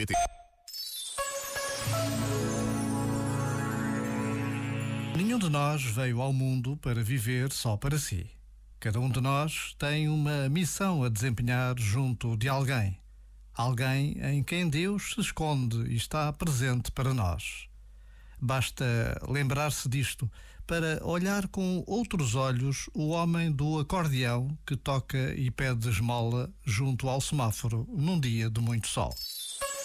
pt Nenhum de nós veio ao mundo para viver só para si. Cada um de nós tem uma missão a desempenhar junto de alguém. Alguém em quem Deus se esconde e está presente para nós. Basta lembrar-se disto para olhar com outros olhos o homem do acordeão que toca e pede esmola junto ao semáforo num dia de muito sol.